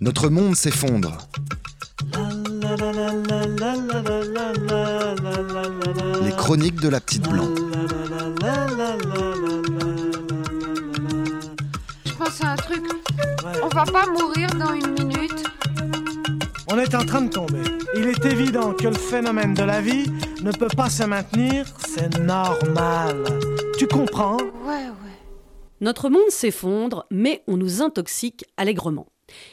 Notre monde s'effondre. Les chroniques de la petite blanc. Je pense à un truc. On va pas mourir dans une minute. On est en train de tomber. Il est évident que le phénomène de la vie ne peut pas se maintenir, c'est normal. Tu comprends? Ouais, ouais. Notre monde s'effondre, mais on nous intoxique allègrement.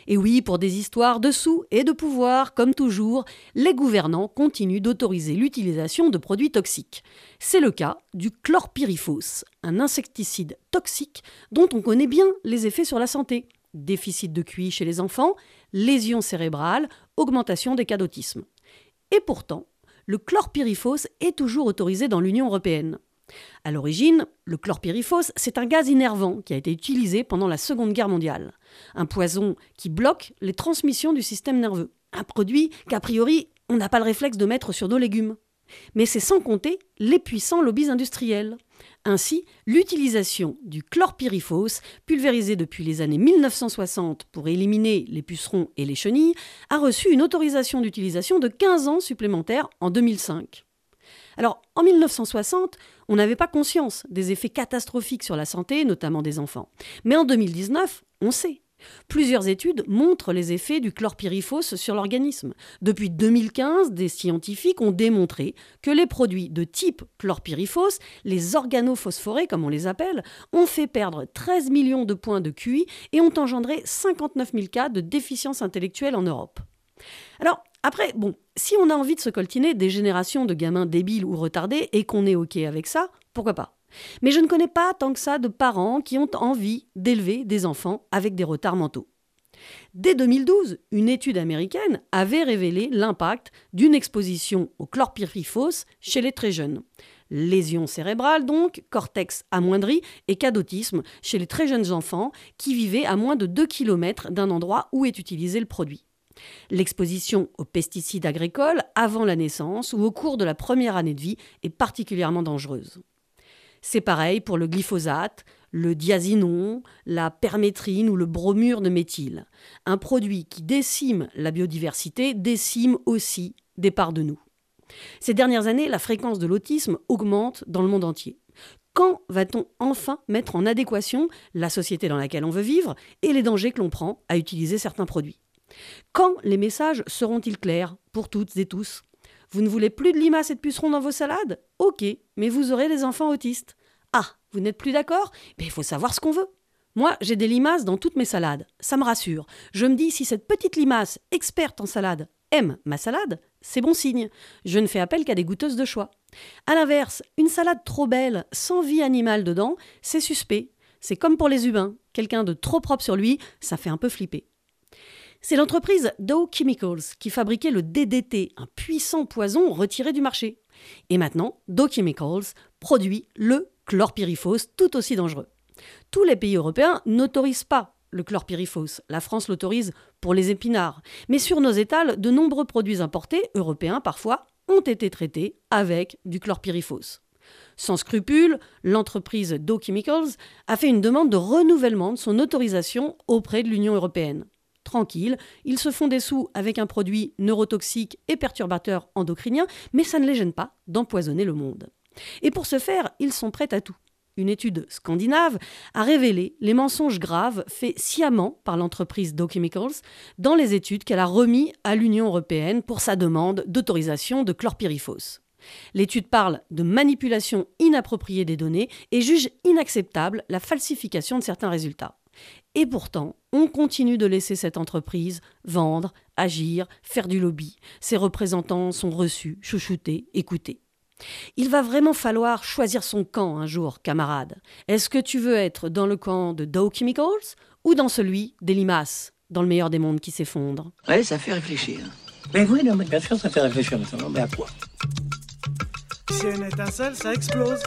Et oui, pour des histoires de sous et de pouvoir, comme toujours, les gouvernants continuent d'autoriser l'utilisation de produits toxiques. C'est le cas du chlorpyrifos, un insecticide toxique dont on connaît bien les effets sur la santé. Déficit de QI chez les enfants, lésions cérébrales, augmentation des cas d'autisme. Et pourtant, le chlorpyrifos est toujours autorisé dans l'Union européenne. À l'origine, le chlorpyrifos, c'est un gaz innervant qui a été utilisé pendant la Seconde Guerre mondiale. Un poison qui bloque les transmissions du système nerveux. Un produit qu'a priori, on n'a pas le réflexe de mettre sur nos légumes. Mais c'est sans compter les puissants lobbies industriels. Ainsi, l'utilisation du chlorpyrifos, pulvérisé depuis les années 1960 pour éliminer les pucerons et les chenilles, a reçu une autorisation d'utilisation de 15 ans supplémentaires en 2005. Alors, en 1960, on n'avait pas conscience des effets catastrophiques sur la santé, notamment des enfants. Mais en 2019, on sait. Plusieurs études montrent les effets du chlorpyrifos sur l'organisme. Depuis 2015, des scientifiques ont démontré que les produits de type chlorpyrifos, les organophosphorés comme on les appelle, ont fait perdre 13 millions de points de QI et ont engendré 59 000 cas de déficience intellectuelle en Europe. Alors, après, bon, si on a envie de se coltiner des générations de gamins débiles ou retardés et qu'on est OK avec ça, pourquoi pas? Mais je ne connais pas tant que ça de parents qui ont envie d'élever des enfants avec des retards mentaux. Dès 2012, une étude américaine avait révélé l'impact d'une exposition au chlorpyrifos chez les très jeunes. Lésions cérébrales donc, cortex amoindri et cas d'autisme chez les très jeunes enfants qui vivaient à moins de 2 km d'un endroit où est utilisé le produit. L'exposition aux pesticides agricoles avant la naissance ou au cours de la première année de vie est particulièrement dangereuse. C'est pareil pour le glyphosate, le diazinon, la permétrine ou le bromure de méthyle. Un produit qui décime la biodiversité décime aussi des parts de nous. Ces dernières années, la fréquence de l'autisme augmente dans le monde entier. Quand va-t-on enfin mettre en adéquation la société dans laquelle on veut vivre et les dangers que l'on prend à utiliser certains produits? Quand les messages seront-ils clairs pour toutes et tous? Vous ne voulez plus de limaces et de pucerons dans vos salades? Ok, mais vous aurez des enfants autistes. Ah, vous n'êtes plus d'accord? Il faut savoir ce qu'on veut. Moi, j'ai des limaces dans toutes mes salades. Ça me rassure. Je me dis, si cette petite limace, experte en salade, aime ma salade, c'est bon signe. Je ne fais appel qu'à des goûteuses de choix. A l'inverse, une salade trop belle, sans vie animale dedans, c'est suspect. C'est comme pour les humains. Quelqu'un de trop propre sur lui, ça fait un peu flipper. C'est l'entreprise Dow Chemicals qui fabriquait le DDT, un puissant poison retiré du marché. Et maintenant, Dow Chemicals produit le chlorpyrifos, tout aussi dangereux. Tous les pays européens n'autorisent pas le chlorpyrifos. La France l'autorise pour les épinards. Mais sur nos étals, de nombreux produits importés, européens parfois, ont été traités avec du chlorpyrifos. Sans scrupule, l'entreprise Dow Chemicals a fait une demande de renouvellement de son autorisation auprès de l'Union européenne tranquille. Ils se font des sous avec un produit neurotoxique et perturbateur endocrinien, mais ça ne les gêne pas d'empoisonner le monde. Et pour ce faire, ils sont prêts à tout. Une étude scandinave a révélé les mensonges graves faits sciemment par l'entreprise Dow Chemicals dans les études qu'elle a remis à l'Union européenne pour sa demande d'autorisation de chlorpyrifos. L'étude parle de manipulation inappropriée des données et juge inacceptable la falsification de certains résultats. Et pourtant, on continue de laisser cette entreprise vendre, agir, faire du lobby. Ses représentants sont reçus, chouchoutés, écoutés. Il va vraiment falloir choisir son camp un jour, camarade. Est-ce que tu veux être dans le camp de Dow Chemicals ou dans celui des limaces, dans le meilleur des mondes qui s'effondre Ouais, ça fait réfléchir. Mais oui, non, mais bien sûr, ça fait réfléchir maintenant. Mais à quoi? Si une étincelle, ça explose.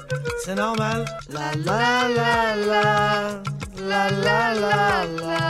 C'est normal. La la la. La la la la la.